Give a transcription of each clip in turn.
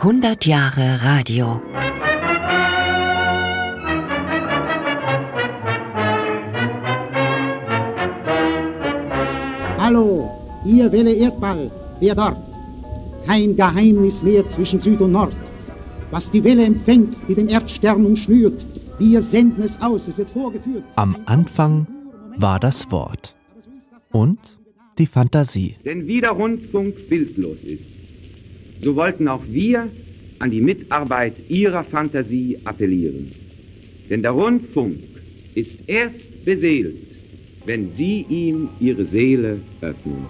100 Jahre Radio. Hallo, ihr Welle Erdball, wer dort? Kein Geheimnis mehr zwischen Süd und Nord. Was die Welle empfängt, die den Erdstern umschnürt, wir senden es aus, es wird vorgeführt. Am Anfang war das Wort und die Fantasie. Denn wie der Rundfunk bildlos ist, so wollten auch wir an die Mitarbeit Ihrer Fantasie appellieren. Denn der Rundfunk ist erst beseelt, wenn Sie ihm Ihre Seele öffnen.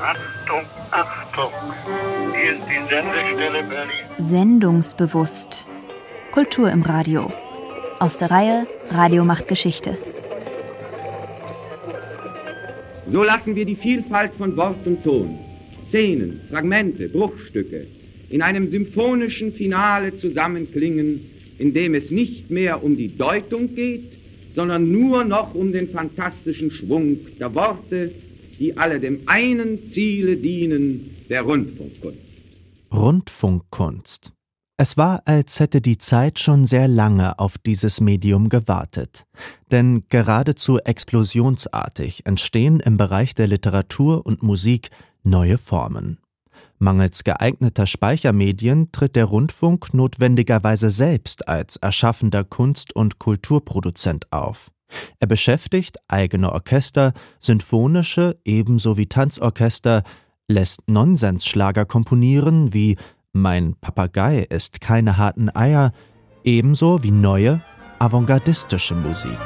Achtung, Achtung! Hier ist die Sendestelle Berlin. Sendungsbewusst. Kultur im Radio. Aus der Reihe Radio macht Geschichte. So lassen wir die Vielfalt von Wort und Ton Szenen, Fragmente, Bruchstücke in einem symphonischen Finale zusammenklingen, in dem es nicht mehr um die Deutung geht, sondern nur noch um den fantastischen Schwung der Worte, die alle dem einen Ziele dienen, der Rundfunkkunst. Rundfunkkunst. Es war, als hätte die Zeit schon sehr lange auf dieses Medium gewartet. Denn geradezu explosionsartig entstehen im Bereich der Literatur und Musik neue Formen. Mangels geeigneter Speichermedien tritt der Rundfunk notwendigerweise selbst als erschaffender Kunst- und Kulturproduzent auf. Er beschäftigt eigene Orchester, symphonische ebenso wie Tanzorchester, lässt Nonsensschlager komponieren wie Mein Papagei ist keine harten Eier, ebenso wie neue, avantgardistische Musik.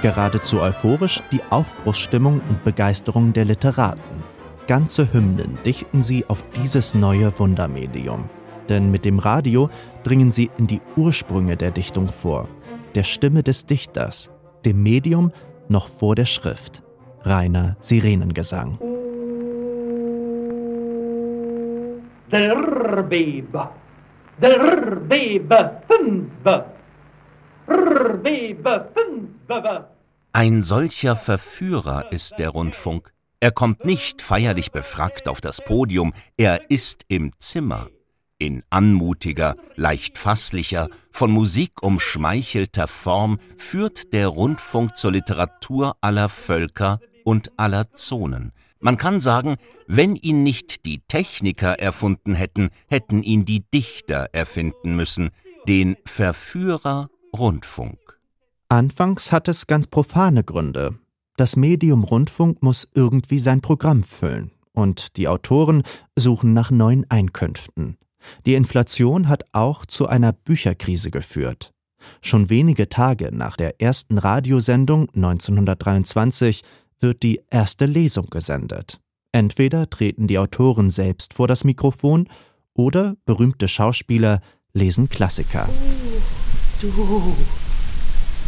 Geradezu euphorisch die Aufbruchsstimmung und Begeisterung der Literaten. Ganze Hymnen dichten sie auf dieses neue Wundermedium. Denn mit dem Radio dringen sie in die Ursprünge der Dichtung vor, der Stimme des Dichters, dem Medium noch vor der Schrift. Reiner Sirenengesang. Der Bebe, der Bebe, fünf, ein solcher Verführer ist der Rundfunk. Er kommt nicht feierlich befragt auf das Podium, er ist im Zimmer. In anmutiger, leicht fasslicher, von Musik umschmeichelter Form führt der Rundfunk zur Literatur aller Völker und aller Zonen. Man kann sagen, wenn ihn nicht die Techniker erfunden hätten, hätten ihn die Dichter erfinden müssen, den Verführer Rundfunk. Anfangs hat es ganz profane Gründe. Das Medium Rundfunk muss irgendwie sein Programm füllen, und die Autoren suchen nach neuen Einkünften. Die Inflation hat auch zu einer Bücherkrise geführt. Schon wenige Tage nach der ersten Radiosendung 1923 wird die erste Lesung gesendet. Entweder treten die Autoren selbst vor das Mikrofon oder berühmte Schauspieler lesen Klassiker. Du,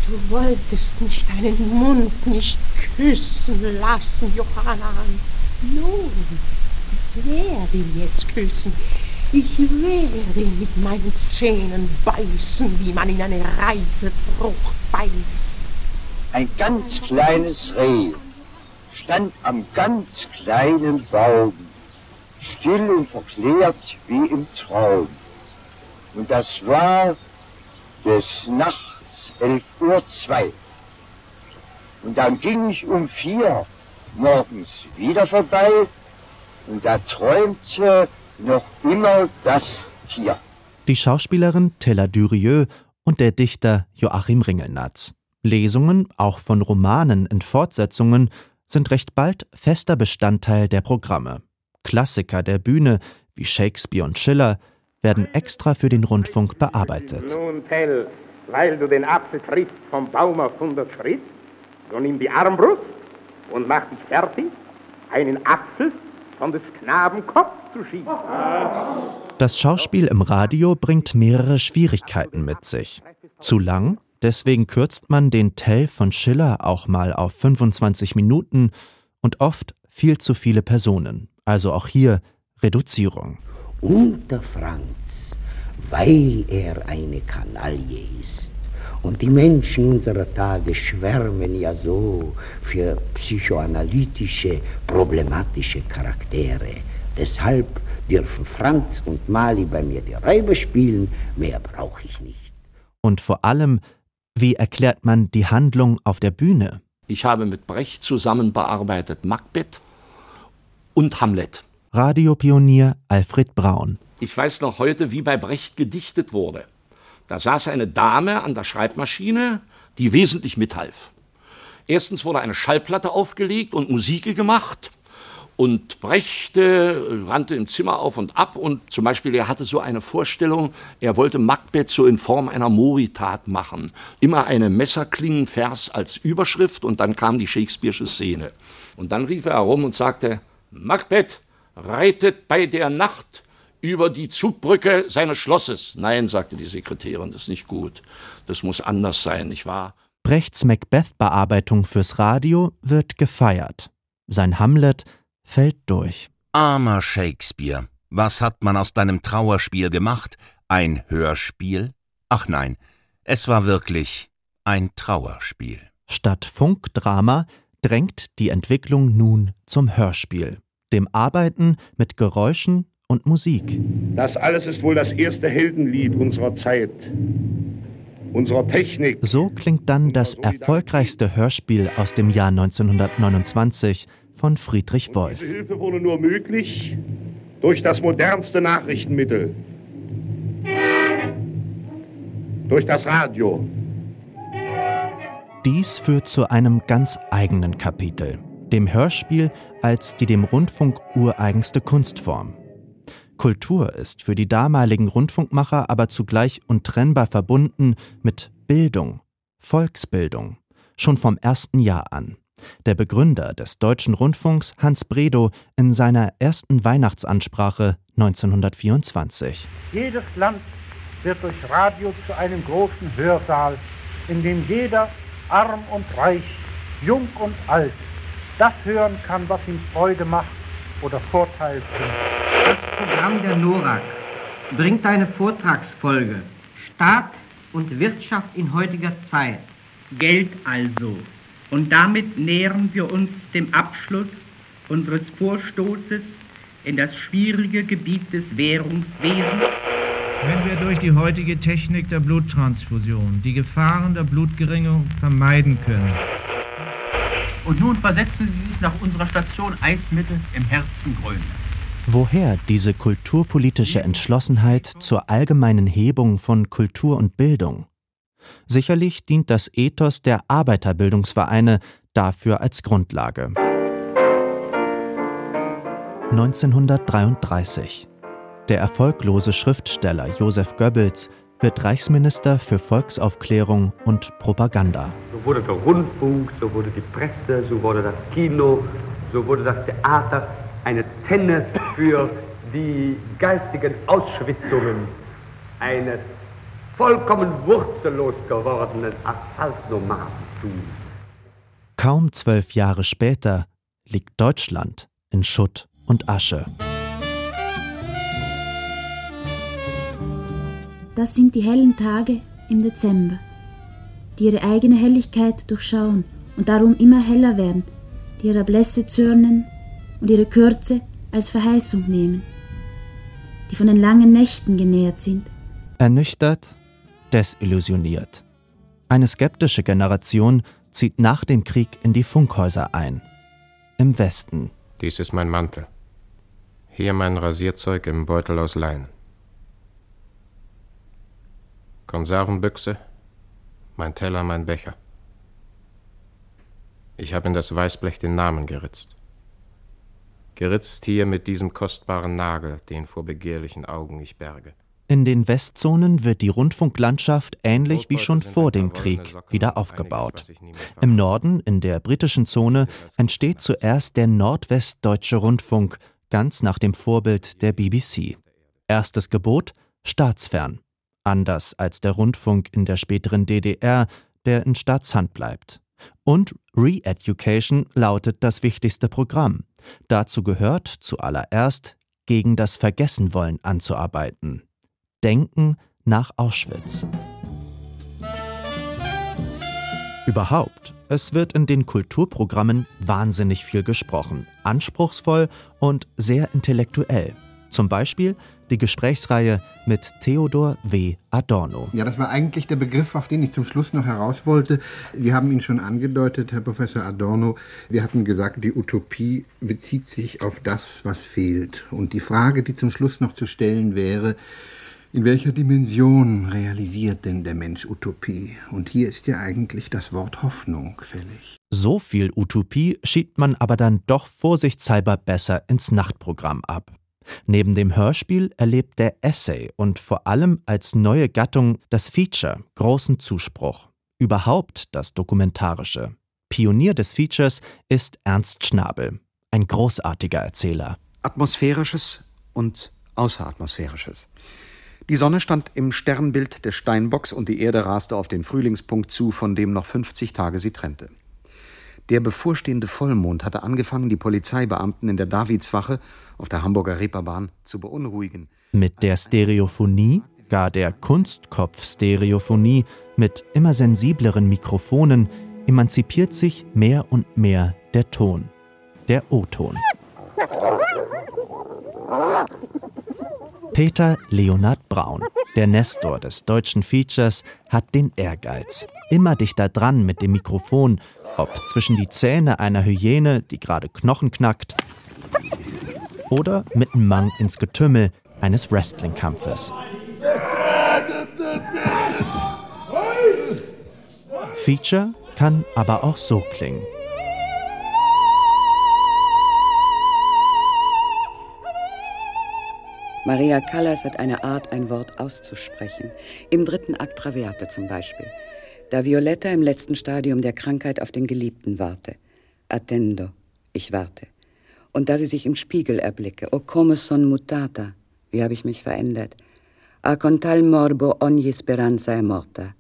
Du wolltest mich deinen Mund nicht küssen lassen, Johanna. Nun, ich werde ihn jetzt küssen. Ich werde ihn mit meinen Zähnen beißen, wie man in eine reife Frucht beißt. Ein ganz kleines Reh stand am ganz kleinen Baum, still und verklärt wie im Traum. Und das war des Nachts nachts 11 Uhr 2. Und dann ging ich um vier morgens wieder vorbei und da träumte noch immer das Tier. Die Schauspielerin Tella Durieux und der Dichter Joachim Ringelnatz. Lesungen, auch von Romanen in Fortsetzungen, sind recht bald fester Bestandteil der Programme. Klassiker der Bühne wie Shakespeare und Schiller werden extra für den Rundfunk bearbeitet. Nun, Tell, weil du den Apfel triffst vom Baum auf 100 Schritt, so nimm die Armbrust und mach dich fertig, einen Apfel von des Knaben Kopf zu schießen. Das Schauspiel im Radio bringt mehrere Schwierigkeiten mit sich. Zu lang, deswegen kürzt man den Tell von Schiller auch mal auf 25 Minuten und oft viel zu viele Personen. Also auch hier Reduzierung. Unter Frank weil er eine Kanaille ist. Und die Menschen unserer Tage schwärmen ja so für psychoanalytische, problematische Charaktere. Deshalb dürfen Franz und Mali bei mir die Räuber spielen, mehr brauche ich nicht. Und vor allem, wie erklärt man die Handlung auf der Bühne? Ich habe mit Brecht zusammen bearbeitet Macbeth und Hamlet. Radiopionier Alfred Braun. Ich weiß noch heute, wie bei Brecht gedichtet wurde. Da saß eine Dame an der Schreibmaschine, die wesentlich mithalf. Erstens wurde eine Schallplatte aufgelegt und Musik gemacht. Und Brecht äh, rannte im Zimmer auf und ab und zum Beispiel er hatte so eine Vorstellung, er wollte Macbeth so in Form einer Moritat machen. Immer eine Messerklingenvers als Überschrift und dann kam die Shakespeare'sche Szene. Und dann rief er herum und sagte, Macbeth reitet bei der Nacht über die Zugbrücke seines Schlosses. Nein, sagte die Sekretärin, das ist nicht gut. Das muss anders sein, nicht wahr? Brechts Macbeth-Bearbeitung fürs Radio wird gefeiert. Sein Hamlet fällt durch. Armer Shakespeare, was hat man aus deinem Trauerspiel gemacht? Ein Hörspiel? Ach nein, es war wirklich ein Trauerspiel. Statt Funkdrama drängt die Entwicklung nun zum Hörspiel, dem Arbeiten mit Geräuschen und Musik. Das alles ist wohl das erste Heldenlied unserer Zeit, unserer Technik. So klingt dann das erfolgreichste Hörspiel aus dem Jahr 1929 von Friedrich Wolf. Diese Hilfe wurde nur möglich durch das modernste Nachrichtenmittel, durch das Radio. Dies führt zu einem ganz eigenen Kapitel, dem Hörspiel als die dem Rundfunk ureigenste Kunstform. Kultur ist für die damaligen Rundfunkmacher aber zugleich untrennbar verbunden mit Bildung, Volksbildung, schon vom ersten Jahr an. Der Begründer des Deutschen Rundfunks, Hans Bredow, in seiner ersten Weihnachtsansprache 1924. Jedes Land wird durch Radio zu einem großen Hörsaal, in dem jeder, arm und reich, jung und alt, das hören kann, was ihm Freude macht oder Vorteil bringt. Das Programm der NORAG bringt eine Vortragsfolge Staat und Wirtschaft in heutiger Zeit. Geld also. Und damit nähern wir uns dem Abschluss unseres Vorstoßes in das schwierige Gebiet des Währungswesens. Wenn wir durch die heutige Technik der Bluttransfusion die Gefahren der Blutgeringung vermeiden können. Und nun versetzen Sie sich nach unserer Station Eismittel im Herzen Grönlands. Woher diese kulturpolitische Entschlossenheit zur allgemeinen Hebung von Kultur und Bildung? Sicherlich dient das Ethos der Arbeiterbildungsvereine dafür als Grundlage. 1933. Der erfolglose Schriftsteller Josef Goebbels wird Reichsminister für Volksaufklärung und Propaganda. So wurde der Rundfunk, so wurde die Presse, so wurde das Kino, so wurde das Theater eine Tenne für die geistigen Ausschwitzungen eines vollkommen wurzellos gewordenen Asphaltnomadentums. Kaum zwölf Jahre später liegt Deutschland in Schutt und Asche. Das sind die hellen Tage im Dezember, die ihre eigene Helligkeit durchschauen und darum immer heller werden, die ihrer Blässe zürnen und ihre Kürze als Verheißung nehmen, die von den langen Nächten genährt sind. Ernüchtert desillusioniert. Eine skeptische Generation zieht nach dem Krieg in die Funkhäuser ein. Im Westen. Dies ist mein Mantel. Hier mein Rasierzeug im Beutel aus Leinen. Konservenbüchse, mein Teller, mein Becher. Ich habe in das Weißblech den Namen geritzt. Geritzt hier mit diesem kostbaren Nagel, den vor begehrlichen Augen ich berge. In den Westzonen wird die Rundfunklandschaft ähnlich wie schon vor dem Krieg wieder aufgebaut. Im Norden, in der britischen Zone, entsteht zuerst der Nordwestdeutsche Rundfunk, ganz nach dem Vorbild der BBC. Erstes Gebot staatsfern, anders als der Rundfunk in der späteren DDR, der in Staatshand bleibt. Und Re-Education lautet das wichtigste Programm. Dazu gehört zuallererst, gegen das Vergessenwollen anzuarbeiten. Denken nach Auschwitz. Überhaupt, es wird in den Kulturprogrammen wahnsinnig viel gesprochen, anspruchsvoll und sehr intellektuell. Zum Beispiel die Gesprächsreihe mit Theodor W. Adorno. Ja, das war eigentlich der Begriff, auf den ich zum Schluss noch heraus wollte. Sie haben ihn schon angedeutet, Herr Professor Adorno. Wir hatten gesagt, die Utopie bezieht sich auf das, was fehlt. Und die Frage, die zum Schluss noch zu stellen wäre, in welcher Dimension realisiert denn der Mensch Utopie? Und hier ist ja eigentlich das Wort Hoffnung fällig. So viel Utopie schiebt man aber dann doch vorsichtshalber besser ins Nachtprogramm ab. Neben dem Hörspiel erlebt der Essay und vor allem als neue Gattung das Feature großen Zuspruch. Überhaupt das Dokumentarische. Pionier des Features ist Ernst Schnabel, ein großartiger Erzähler. Atmosphärisches und Außeratmosphärisches. Die Sonne stand im Sternbild des Steinbocks und die Erde raste auf den Frühlingspunkt zu, von dem noch 50 Tage sie trennte. Der bevorstehende Vollmond hatte angefangen, die Polizeibeamten in der Davidswache auf der Hamburger Reeperbahn zu beunruhigen. Mit der Stereophonie, gar der Kunstkopf-Stereophonie, mit immer sensibleren Mikrofonen, emanzipiert sich mehr und mehr der Ton, der O-Ton. Peter Leonhard Braun, der Nestor des deutschen Features, hat den Ehrgeiz. Immer dichter dran mit dem Mikrofon ob zwischen die Zähne einer Hyäne, die gerade Knochen knackt, oder mitten Mang ins Getümmel eines Wrestlingkampfes. Feature kann aber auch so klingen. Maria Callas hat eine Art, ein Wort auszusprechen. Im dritten Akt Traviate zum Beispiel da Violetta im letzten Stadium der Krankheit auf den Geliebten warte. Attendo, ich warte. Und da sie sich im Spiegel erblicke, o come son mutata, wie habe ich mich verändert. A con tal morbo ogni speranza è morta.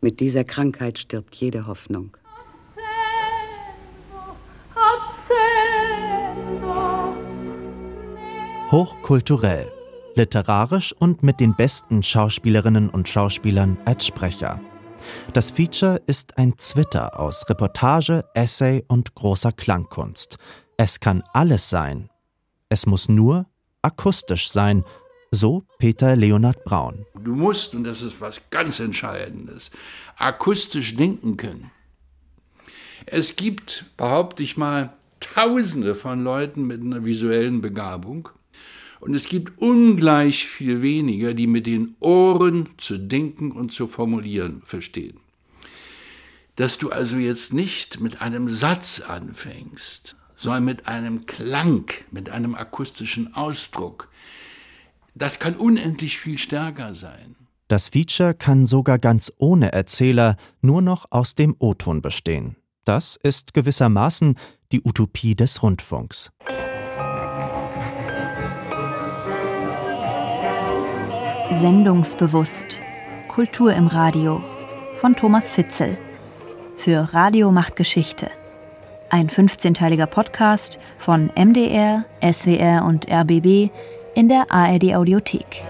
Mit dieser Krankheit stirbt jede Hoffnung. Hochkulturell, literarisch und mit den besten Schauspielerinnen und Schauspielern als Sprecher. Das Feature ist ein Zwitter aus Reportage, Essay und großer Klangkunst. Es kann alles sein. Es muss nur akustisch sein, so Peter Leonhard Braun. Du musst, und das ist was ganz Entscheidendes, akustisch denken können. Es gibt, behaupte ich mal, Tausende von Leuten mit einer visuellen Begabung. Und es gibt ungleich viel weniger, die mit den Ohren zu denken und zu formulieren verstehen. Dass du also jetzt nicht mit einem Satz anfängst, sondern mit einem Klang, mit einem akustischen Ausdruck, das kann unendlich viel stärker sein. Das Feature kann sogar ganz ohne Erzähler nur noch aus dem O-Ton bestehen. Das ist gewissermaßen die Utopie des Rundfunks. Sendungsbewusst. Kultur im Radio von Thomas Fitzel. Für Radio macht Geschichte. Ein 15-teiliger Podcast von MDR, SWR und RBB in der ARD Audiothek.